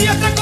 día te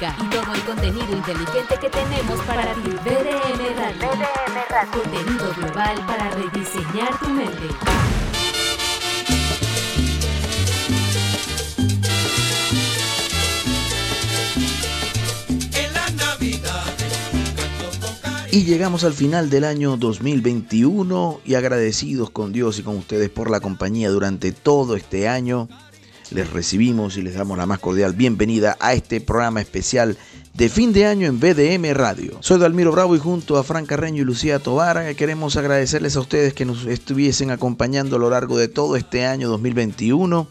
y todo el contenido inteligente que tenemos para ti. BDM Radio. Radio. Contenido global para rediseñar tu mente. Y llegamos al final del año 2021 y agradecidos con Dios y con ustedes por la compañía durante todo este año les recibimos y les damos la más cordial bienvenida a este programa especial de fin de año en BDM Radio. Soy Dalmiro Bravo y junto a Fran Carreño y Lucía Tobar queremos agradecerles a ustedes que nos estuviesen acompañando a lo largo de todo este año 2021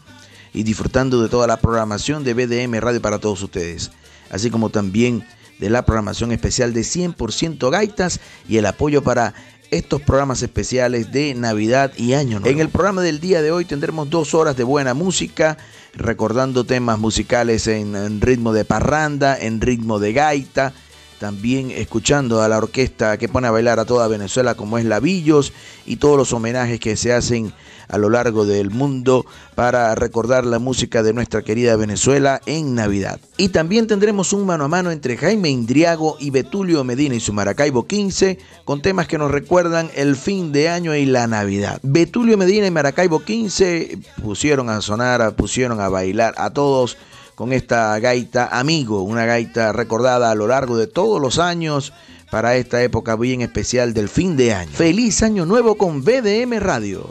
y disfrutando de toda la programación de BDM Radio para todos ustedes, así como también de la programación especial de 100% gaitas y el apoyo para estos programas especiales de Navidad y Año Nuevo. En el programa del día de hoy tendremos dos horas de buena música, recordando temas musicales en, ritmo de parranda, en ritmo de gaita, también escuchando a la orquesta que pone a bailar a toda Venezuela como es Lavillos y todos los homenajes que se hacen a lo largo del mundo para recordar la música de nuestra querida Venezuela en Navidad. Y también tendremos un mano a mano entre Jaime Indriago y Betulio Medina y su Maracaibo 15 con temas que nos recuerdan el fin de año y la Navidad. Betulio Medina y Maracaibo 15 pusieron a sonar, pusieron a bailar a todos con esta gaita Amigo, una gaita recordada a lo largo de todos los años para esta época bien especial del fin de año. Feliz año nuevo con BDM Radio.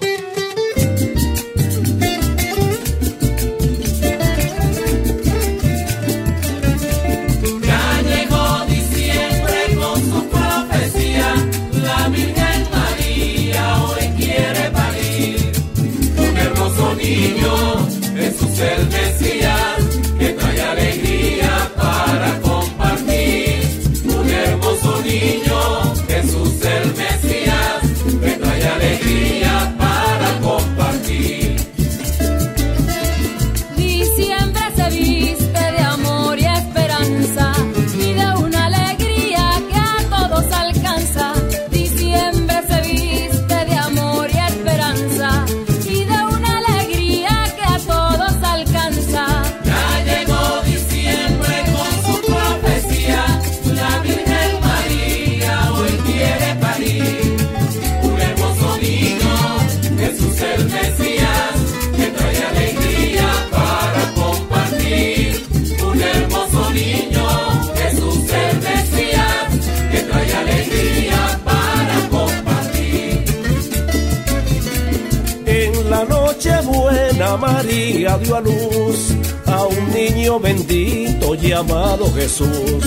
María dio a luz a un niño bendito llamado Jesús.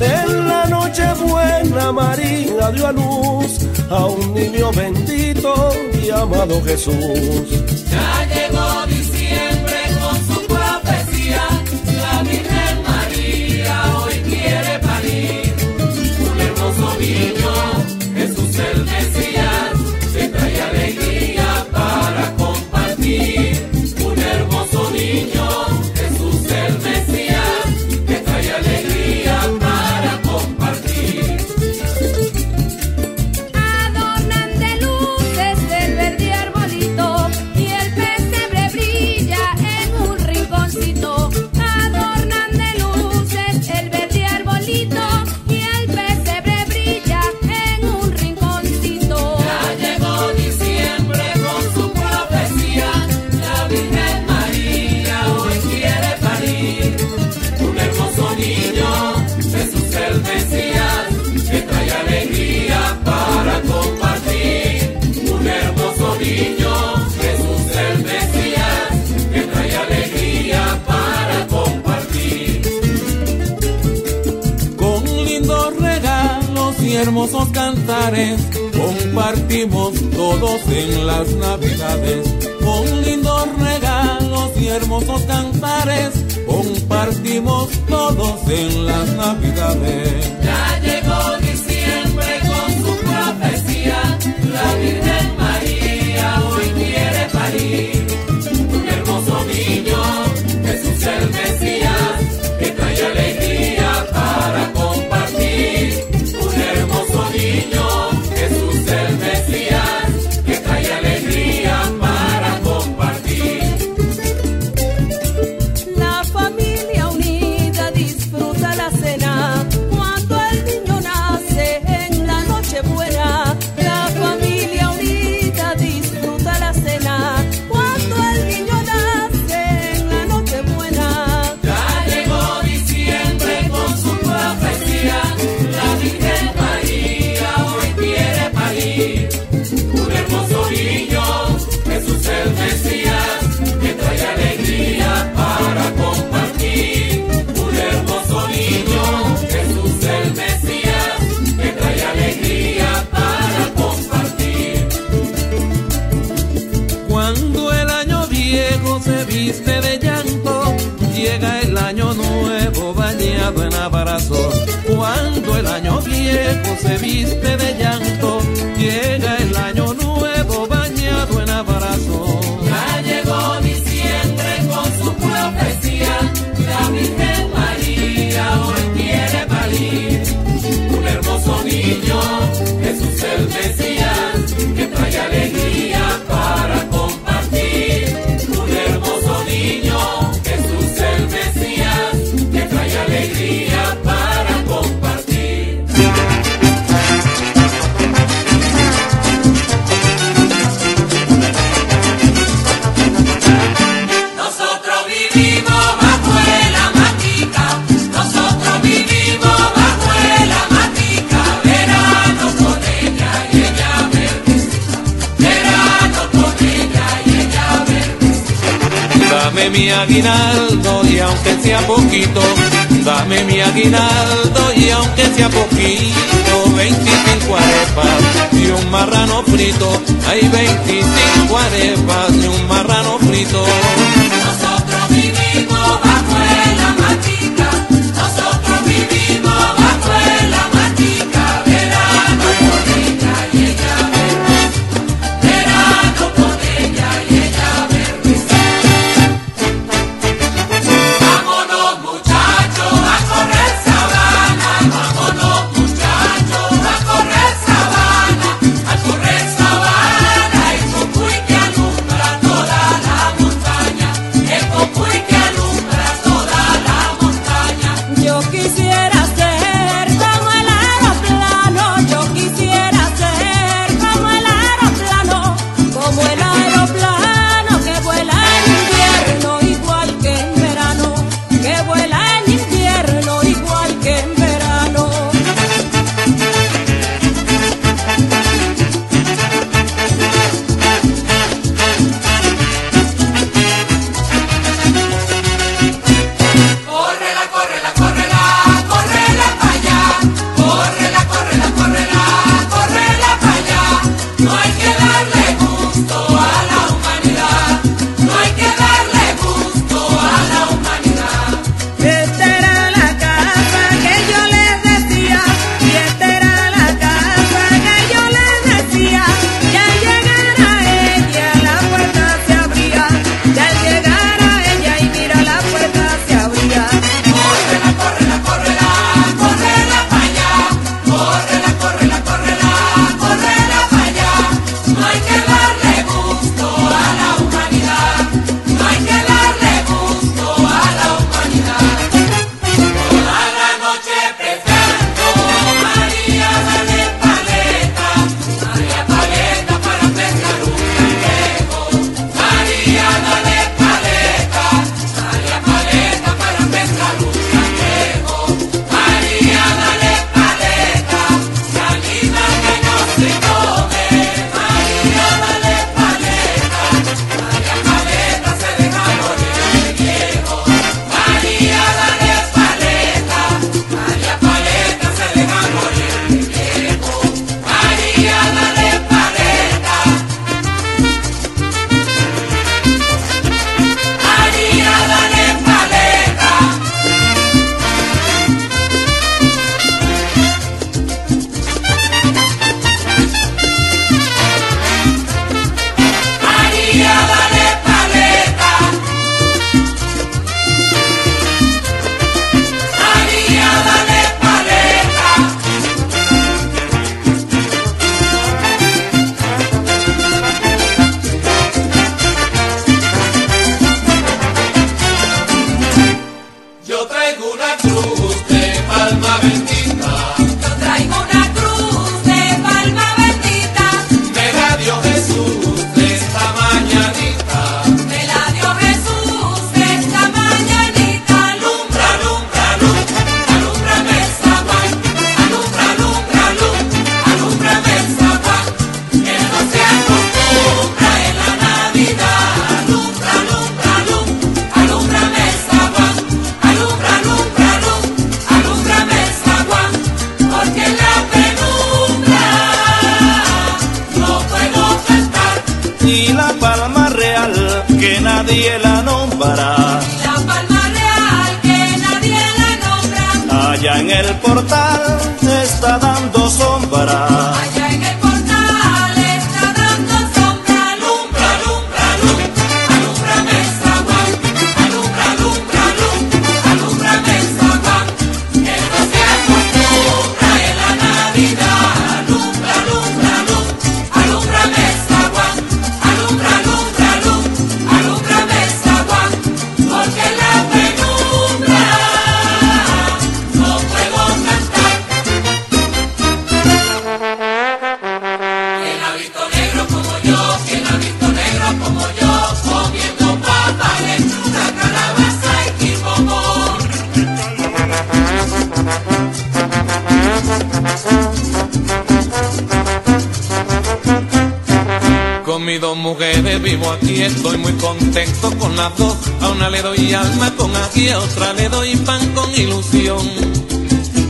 En la noche buena María dio a luz a un niño bendito llamado Jesús. Cuando el año viejo se viste de llanto, llega el año nuevo bañado en abrazo. Ya llegó diciembre con su profecía, la Virgen María hoy quiere parir. Un hermoso niño, Jesús el Mesías, que trae alegría mi aguinaldo y aunque sea poquito, dame mi aguinaldo y aunque sea poquito, 25 arepas y un marrano frito, hay 25 arepas y un marrano frito. Contento con las dos. A una le doy alma con aquí, a otra le doy pan con ilusión.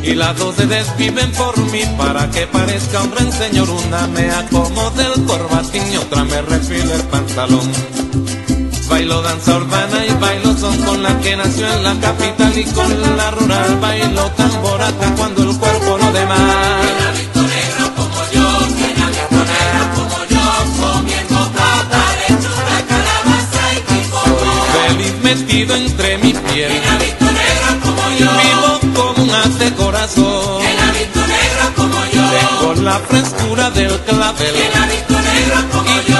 Y las dos se desviven por mí para que parezca un gran señor. Una me acomode el corbatín y otra me refile el pantalón. Bailo danza urbana y bailo son con la que nació en la capital y con la rural. Bailo tamborata cuando el cuerpo no de corazón. ¿Quién ha visto negro como yo? Tengo la frescura del clavel. ¿Quién ha visto negro como Y yo?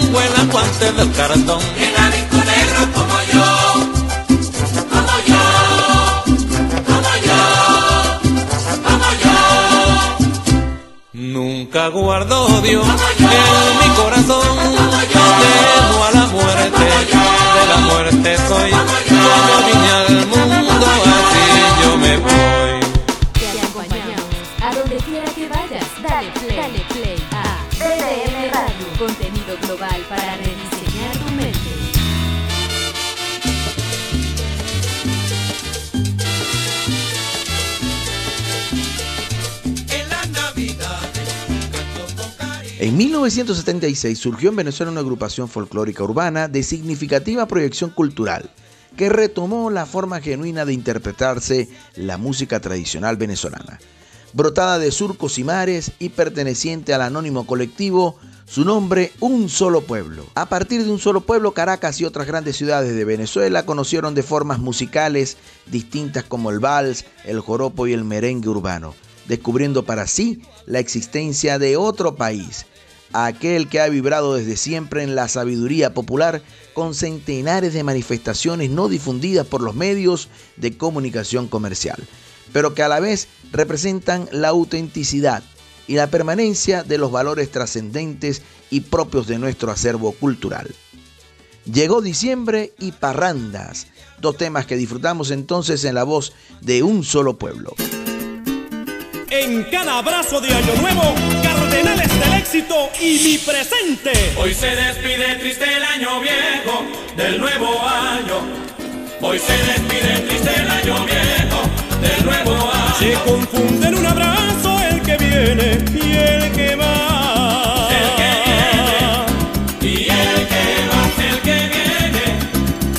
tengo el aguante del cartón. ¿Quién ha visto negro como yo? Como yo, como yo, como yo. Nunca guardo odio en mi corazón. Temo a la muerte, de la muerte soy. Como vine al mundo, así yo me voy. Para rediseñar tu mente. En 1976 surgió en Venezuela una agrupación folclórica urbana de significativa proyección cultural que retomó la forma genuina de interpretarse la música tradicional venezolana. Brotada de surcos y mares y perteneciente al anónimo colectivo, su nombre Un Solo Pueblo. A partir de Un Solo Pueblo, Caracas y otras grandes ciudades de Venezuela conocieron de formas musicales distintas como el vals, el joropo y el merengue urbano, descubriendo para sí la existencia de otro país, aquel que ha vibrado desde siempre en la sabiduría popular con centenares de manifestaciones no difundidas por los medios de comunicación comercial, pero que a la vez representan la autenticidad y la permanencia de los valores trascendentes y propios de nuestro acervo cultural. Llegó diciembre y parrandas, dos temas que disfrutamos entonces en la voz de un solo pueblo. En cada abrazo de Año Nuevo, Cardenales del Éxito y mi presente. Hoy se despide triste el año viejo del nuevo año. Hoy se despide triste el año viejo del nuevo año. Se confunde en un abrazo el que viene y el que va. El que viene y el que va, el que viene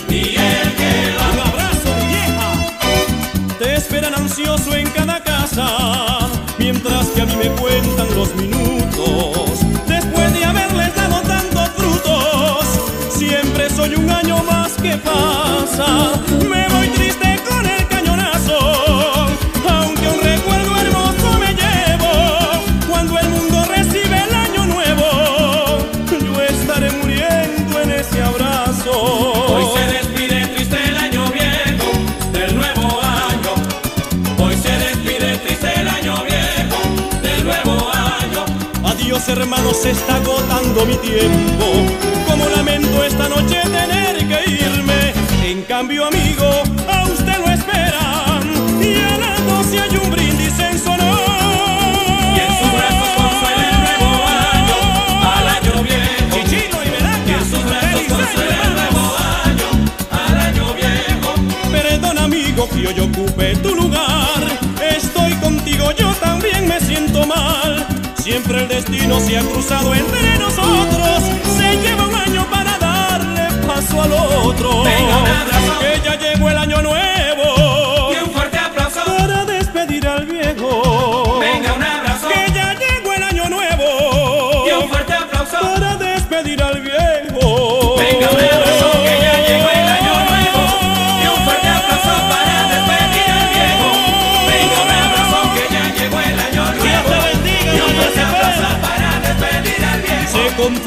y el que va. Un abrazo, vieja. Te esperan ansioso en cada casa, mientras que a mí me cuentan los minutos. Después de haberles dado tantos frutos, siempre soy un año más que pasa. Me Hermanos, se está agotando mi tiempo. Como lamento esta noche tener que irme. En cambio, amigo, a usted lo esperan. Y a las doce hay un brindis en su honor. Y en sus brazos consuela el nuevo año al año viejo. Chichino y Veraca, Y en sus brazos feliz año, consuela el nuevo año al año viejo. Perdón amigo que hoy ocupe tu lugar. Estoy contigo, yo también me siento mal. Siempre el destino se ha cruzado entre nosotros. Se lleva un año para darle paso al otro. Venga, un abrazo. Que ya llegó el año nuevo.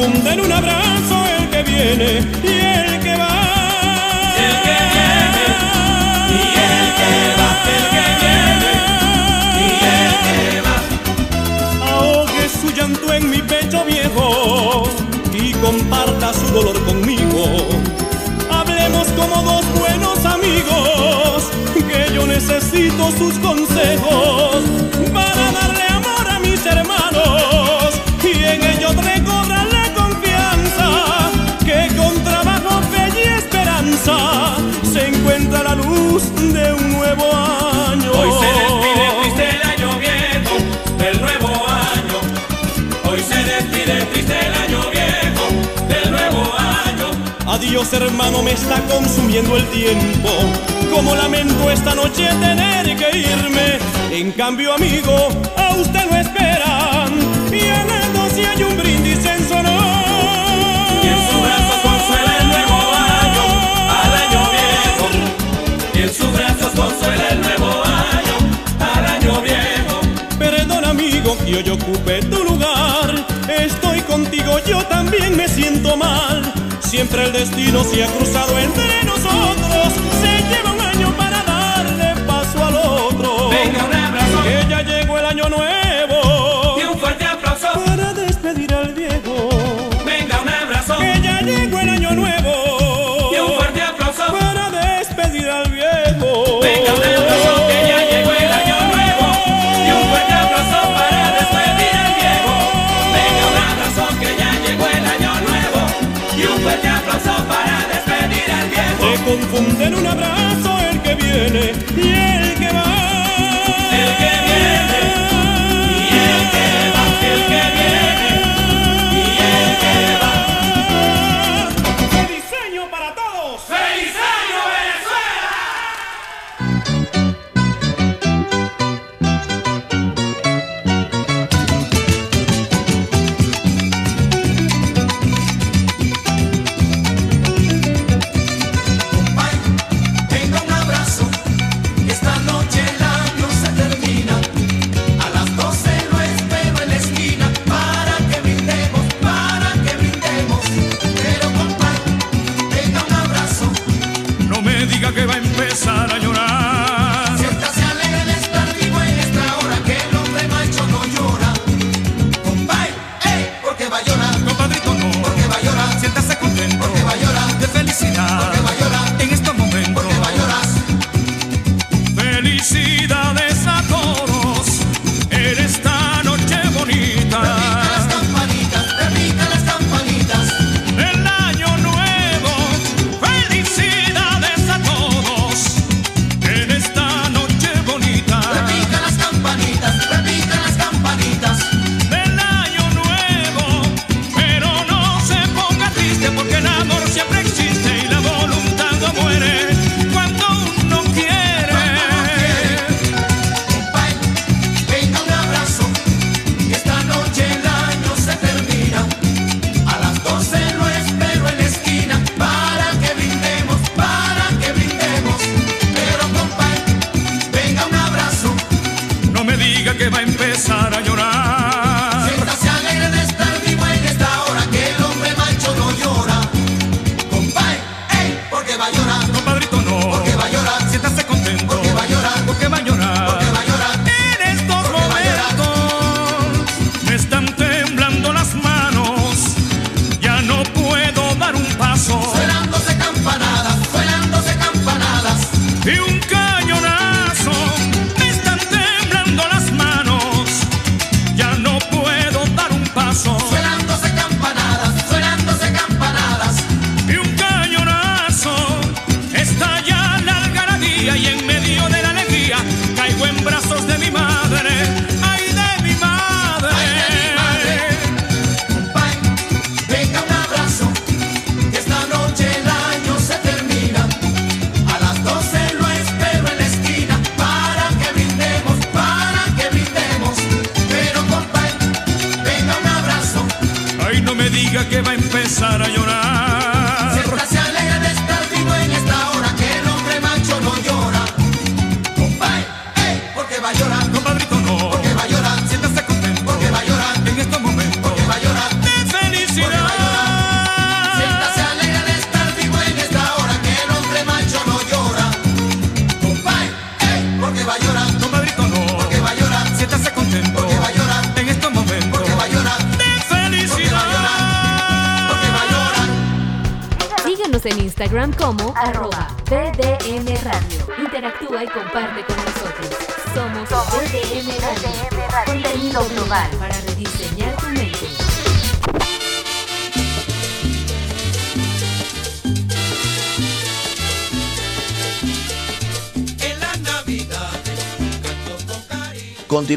Confunde en un abrazo el que viene y el que va. El que viene y el que va, el que viene y el que va. Ahogue su llanto en mi pecho viejo y comparta su dolor conmigo. Hablemos como dos buenos amigos, que yo necesito sus consejos para darle amor a mis hermanos y en ellos recobrar esperanza se encuentra la luz de un nuevo año. Hoy se despide triste el año viejo del nuevo año. Hoy se despide triste el año viejo del nuevo año. Adiós hermano, me está consumiendo el tiempo. Como lamento esta noche tener que irme. En cambio, amigo, a usted lo esperan. Y a las doce hay un brindis en su honor. Brazos consuela el nuevo año al año viejo. Perdón amigo que hoy ocupe tu lugar. Estoy contigo, yo también me siento mal. Siempre el destino se ha cruzado entre nosotros. Confunde en un abrazo el que viene y el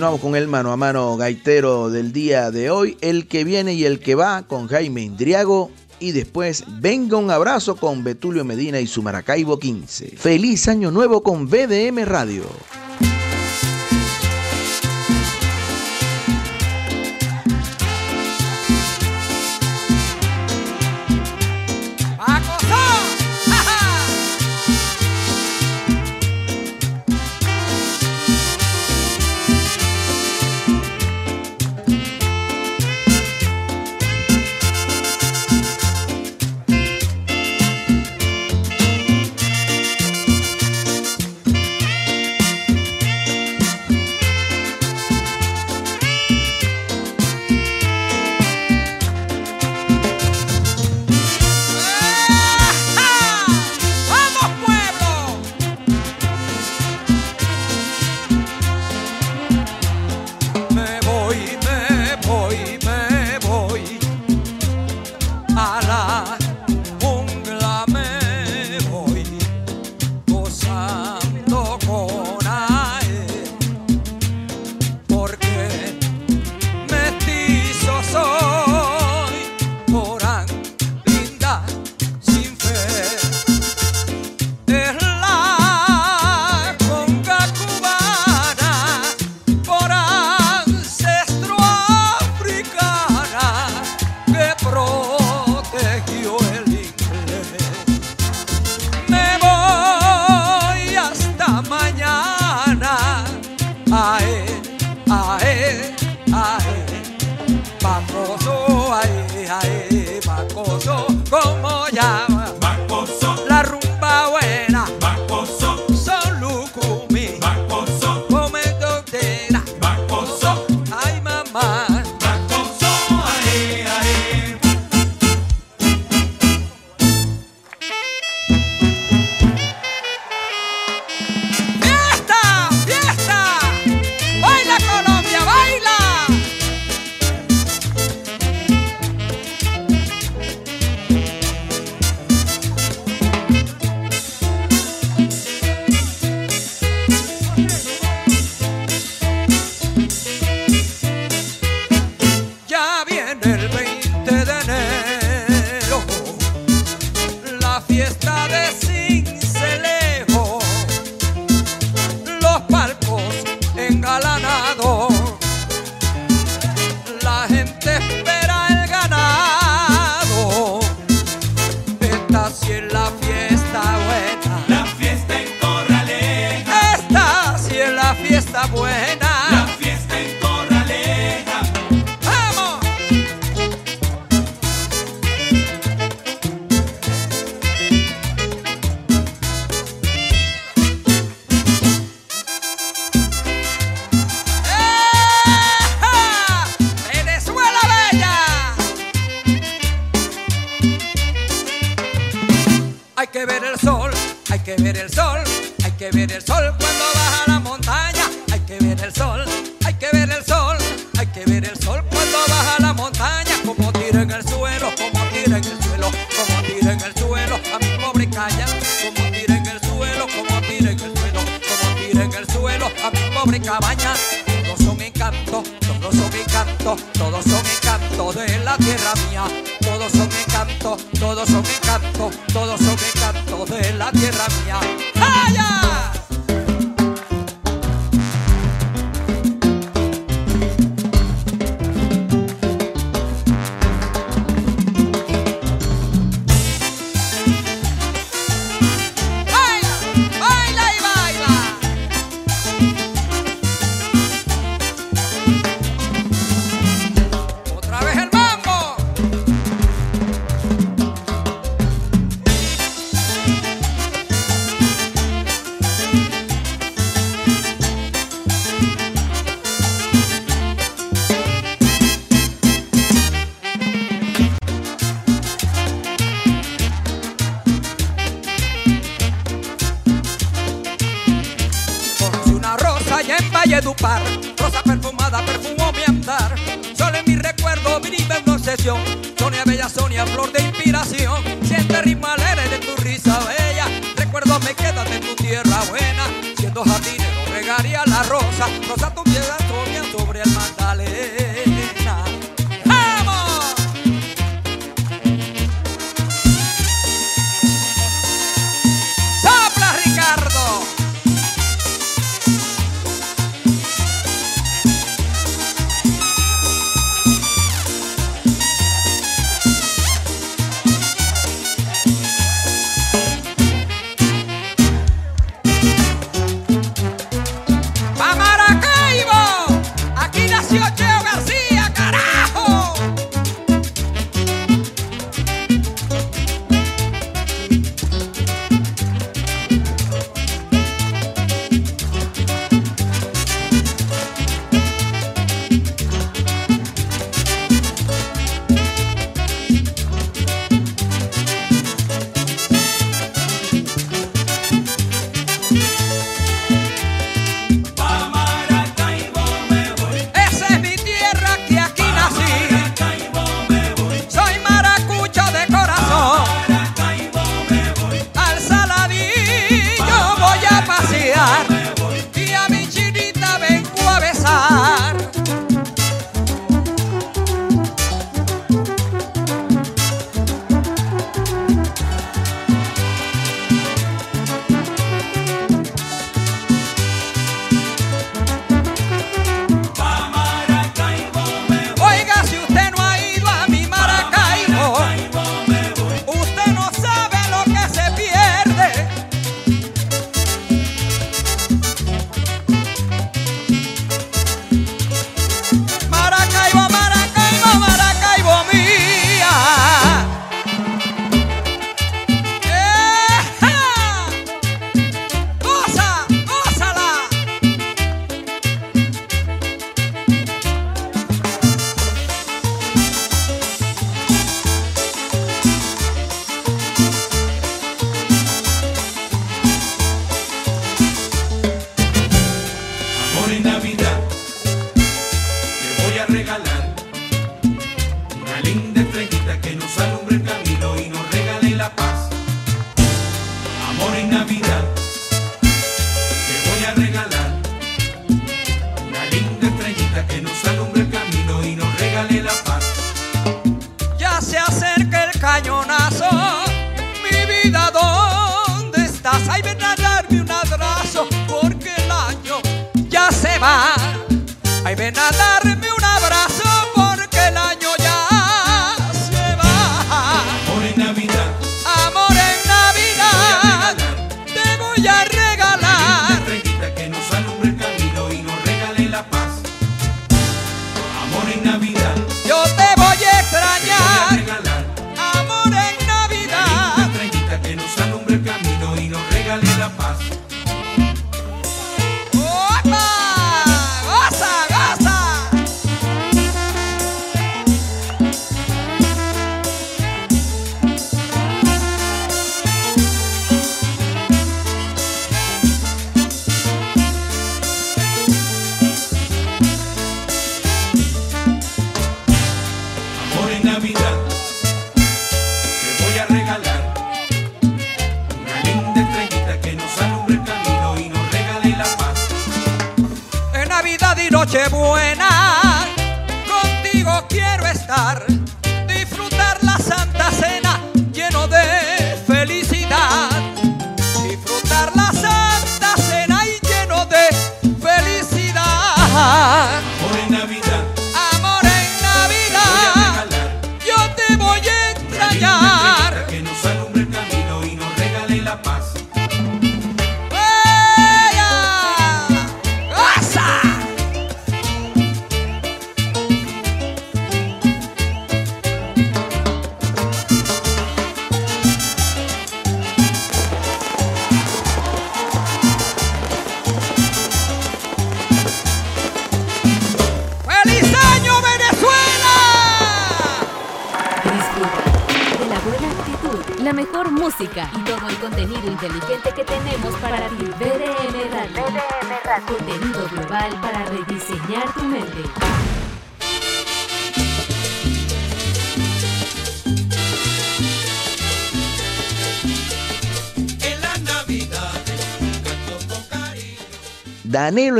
Continuamos con el mano a mano gaitero del día de hoy, el que viene y el que va con Jaime Indriago y después venga un abrazo con Betulio Medina y su Maracaibo 15. Feliz año nuevo con BDM Radio.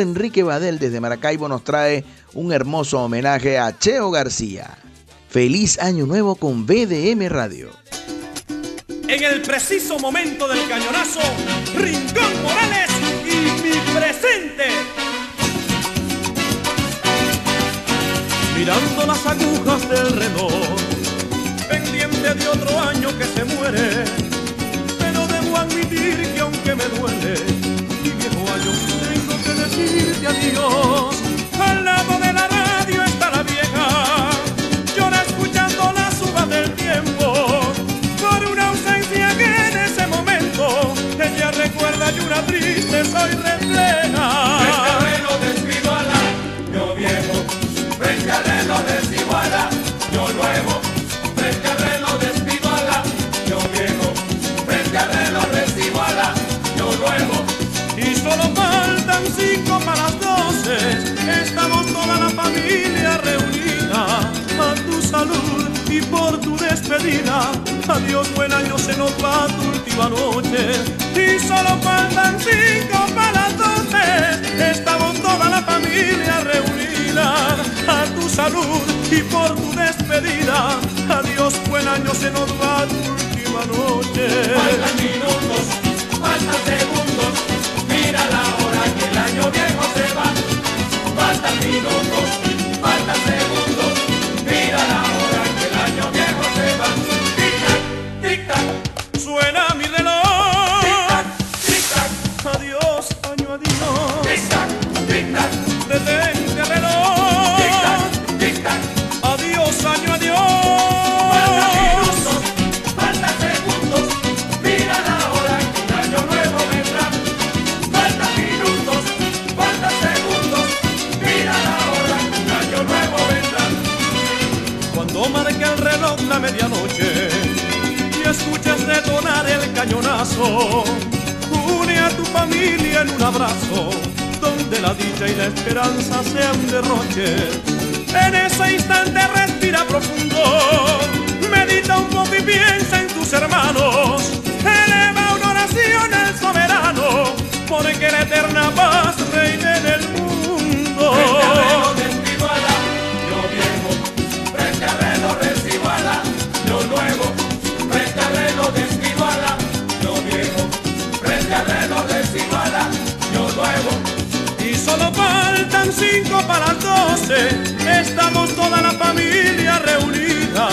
Enrique Badel desde Maracaibo nos trae un hermoso homenaje a Cheo García. Feliz año nuevo con BDM Radio. En el preciso momento del cañonazo, Rincón Morales y mi presente. Mirando las agujas del reloj, pendiente de otro año que se muere. Pero debo admitir que aunque me duele, mi viejo año tengo decirte adiós. Al lado de la radio está la vieja, llora escuchando las uvas del tiempo por una ausencia que en ese momento ella recuerda y una triste soy refleja. Frente al reloj desiguala, yo viejo. Frente al reloj desiguala, yo nuevo. Y por tu despedida. Adiós, buen año, se nos va tu última noche. Y solo faltan cinco para las doce. Estamos toda la familia reunida. A tu salud y por tu despedida. Adiós, buen año, se nos va tu última noche. Faltan minutos, faltan segundos. Mira la hora que el año viejo se va. Faltan minutos, une a tu familia en un abrazo donde la dicha y la esperanza sean derroche. En ese instante respira profundo, medita un poco y piensa en tus hermanos. Eleva una oración al soberano, porque la eterna paz reine en el mundo. Y solo faltan cinco para las doce. Estamos toda la familia reunida.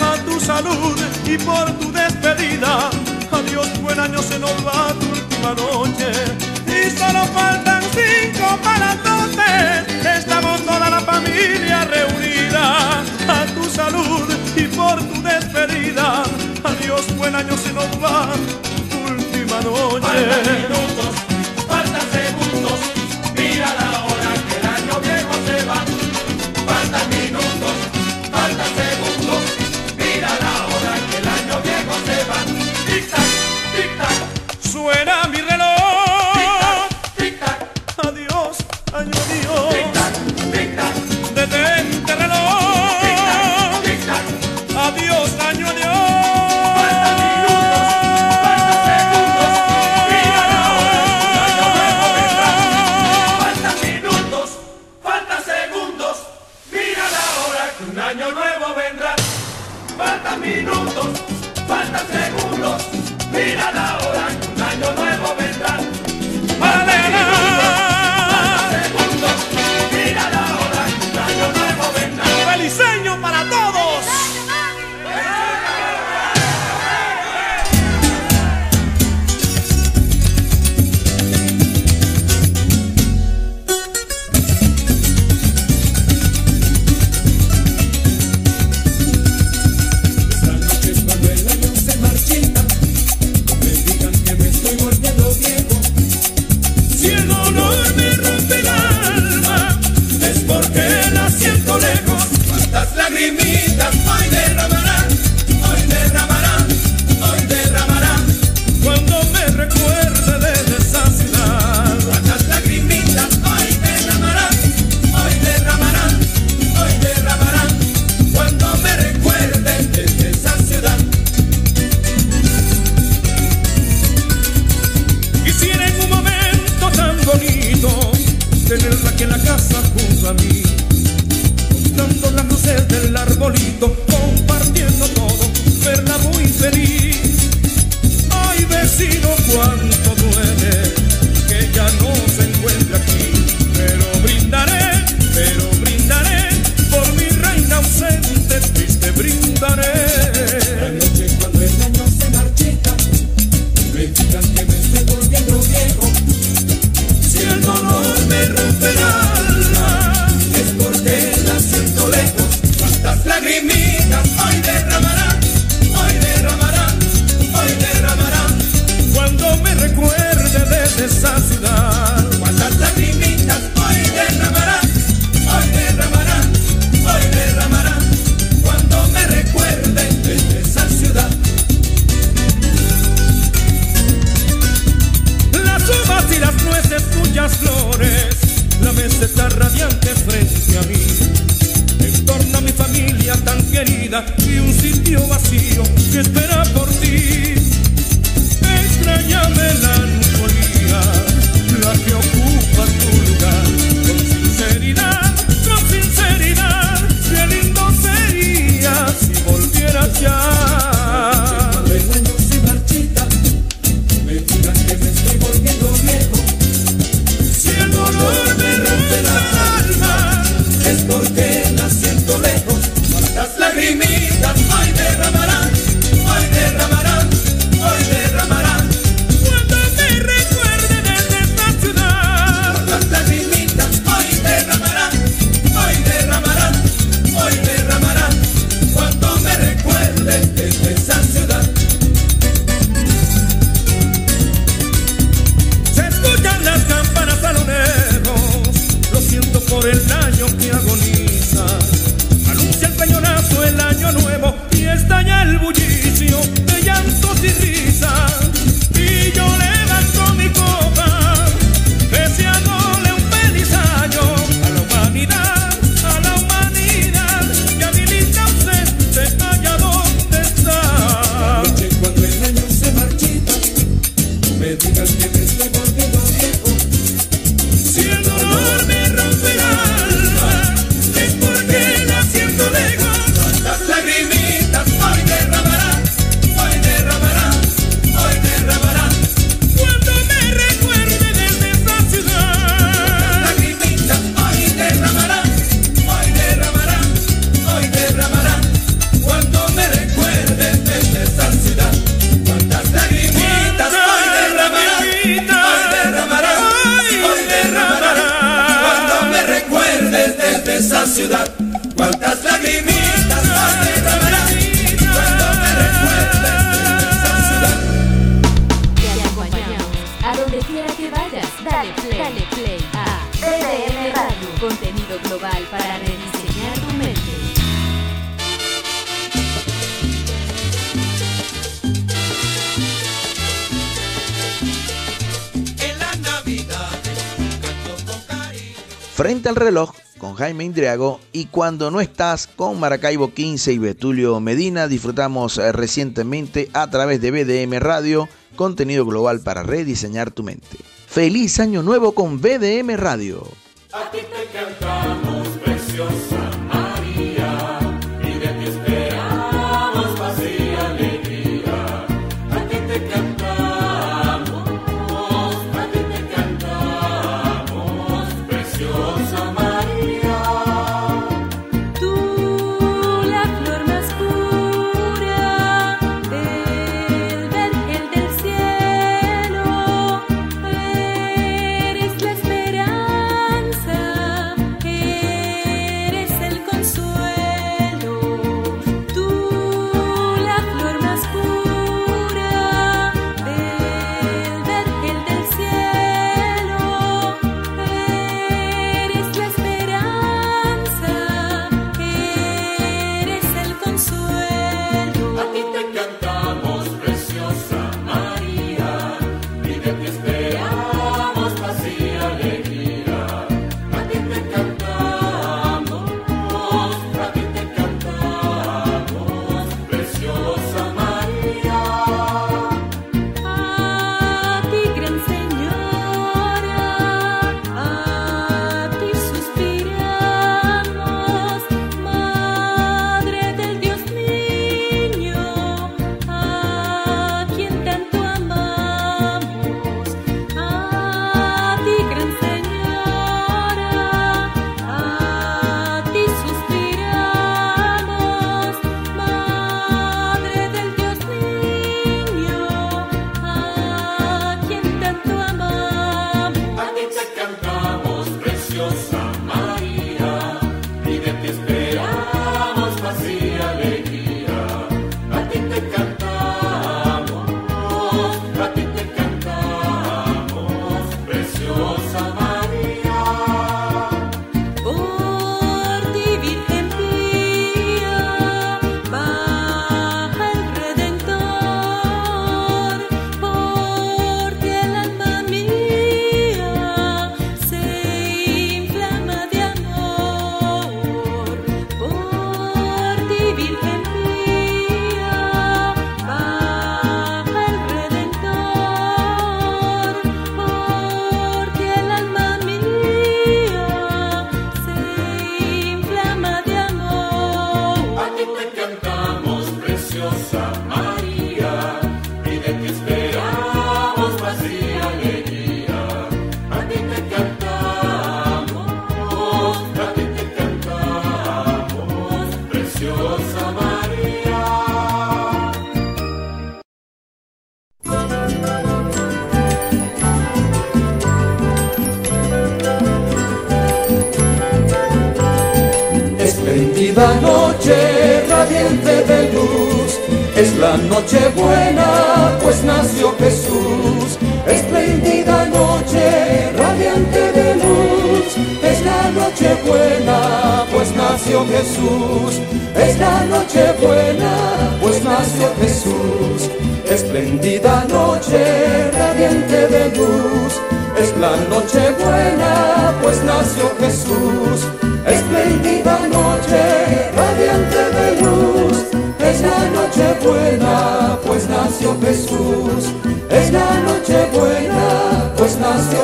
A tu salud y por tu despedida. Adiós, buen año, se nos va tu última noche. Y solo faltan cinco para las doce. Estamos toda la familia reunida. A tu salud y por tu despedida. Adiós, buen año, se nos va Faltan minutos, faltan segundos. Mira la Frente al reloj con Jaime Indriago y Cuando no estás con Maracaibo 15 y Betulio Medina disfrutamos eh, recientemente a través de BDM Radio contenido global para rediseñar tu mente. Feliz año nuevo con BDM Radio. Te cantamos.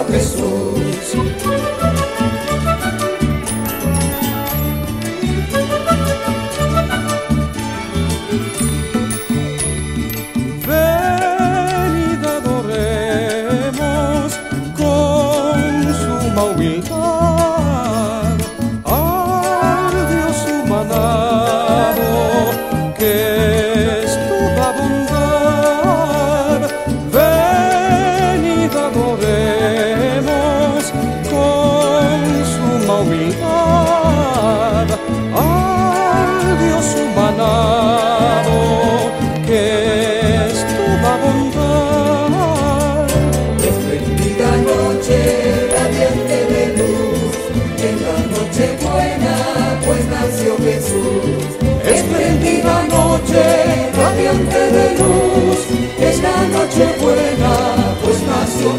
Jesus.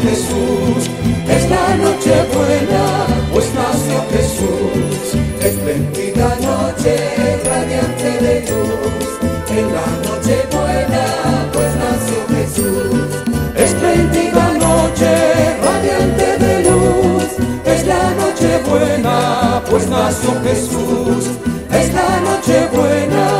Jesús. Es la noche buena, pues nació Jesús. Espléndida noche, radiante de luz. En la noche buena, pues nació Jesús. Espléndida noche, radiante de luz. Es la noche buena, pues nació Jesús. Es la noche buena,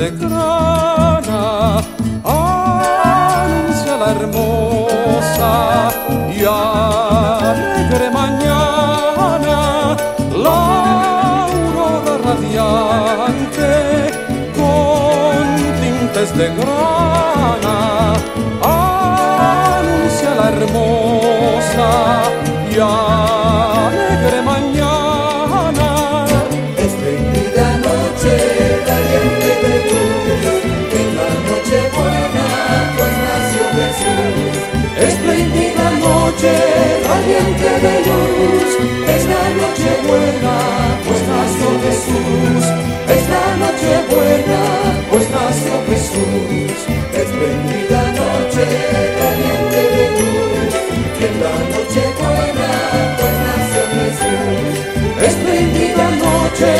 tintes de grana anuncia la hermosa y alegre mañana. La aurora radiante con tintes de grana anuncia la hermosa y alegre mañana. Noche, radiante de luz, es la noche buena, pues nació Jesús. Es la noche buena, pues nació Jesús. Espléndida noche, radiante de luz, en la noche buena, pues nació Jesús. Espléndida noche,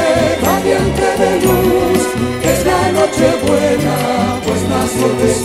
radiante de luz, es la noche buena, pues nació Jesús.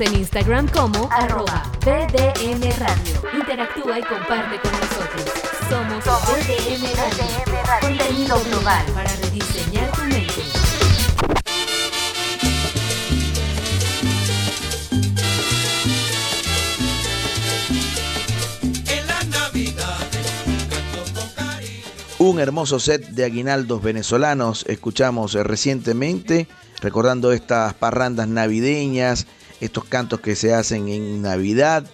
En Instagram como arroba BDM Radio. Interactúa y comparte con nosotros. Somos, Radio. Contenido global para rediseñar tu mente. Un hermoso set de aguinaldos venezolanos escuchamos recientemente, recordando estas parrandas navideñas estos cantos que se hacen en Navidad.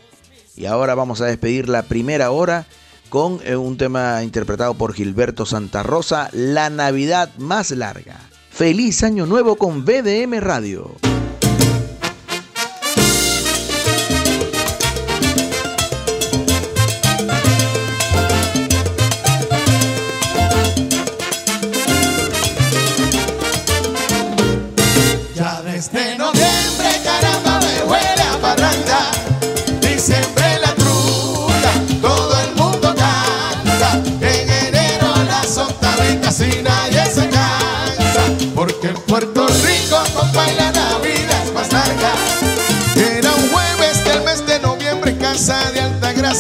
Y ahora vamos a despedir la primera hora con eh, un tema interpretado por Gilberto Santa Rosa, La Navidad más larga. Feliz Año Nuevo con BDM Radio.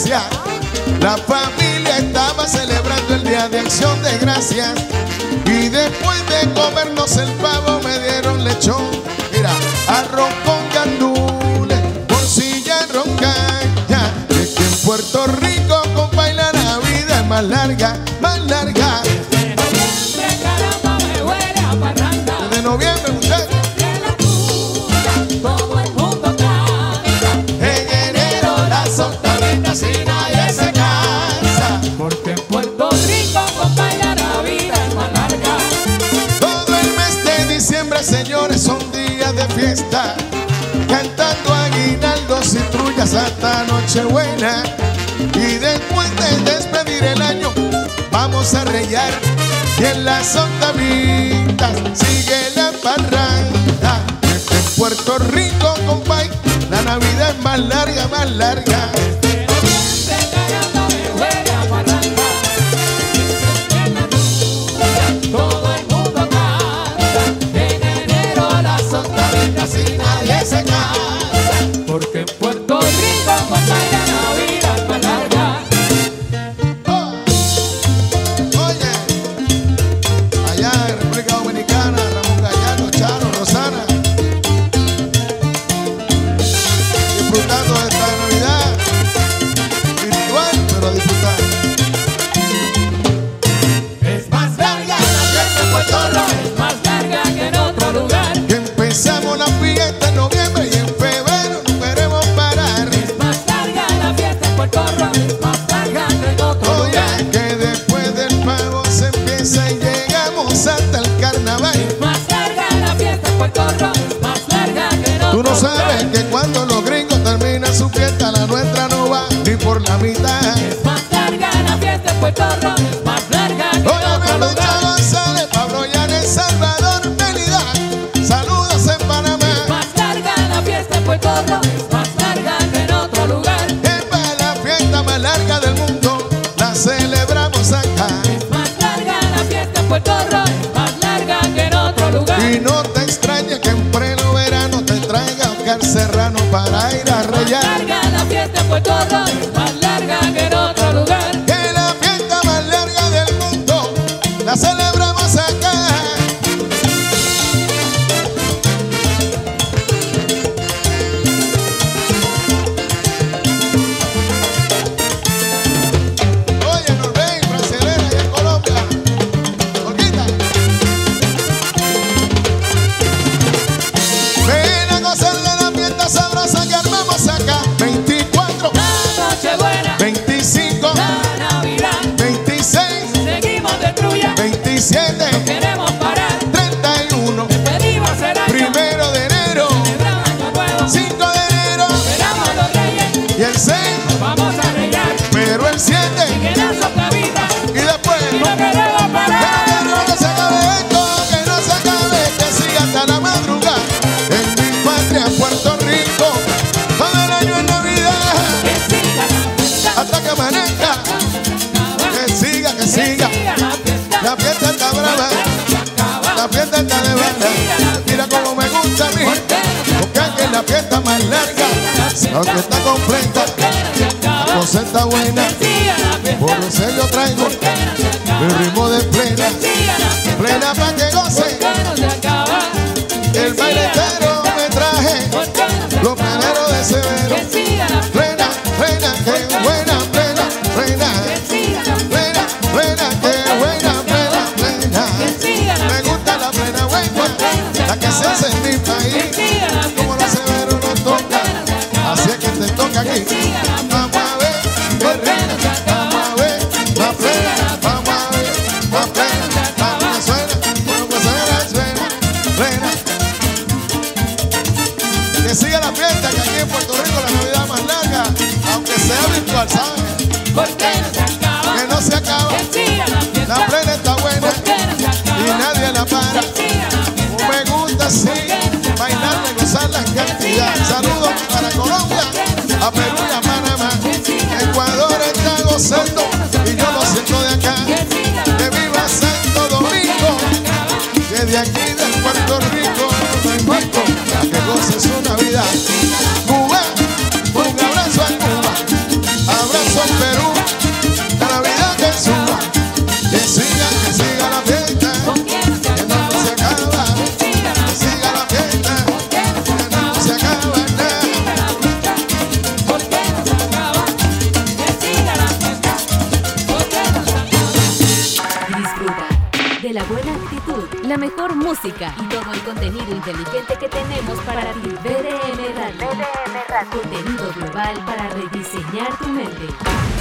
La familia estaba celebrando el día de acción de gracias. Y después de comernos el pavo me dieron lechón. Santa Nochebuena y después de despedir el año vamos a reyar y en las ondavitas sigue la parranda. Desde Puerto Rico compay la Navidad es más larga, más larga. fiesta está de. Mira cómo me gusta a mí. Porque aquí es la fiesta más larga. La fiesta completa. La cosa está buena. Por eso yo traigo. de. inteligente que tenemos para ti. BDM Radio. BDM Contenido global para rediseñar tu mente.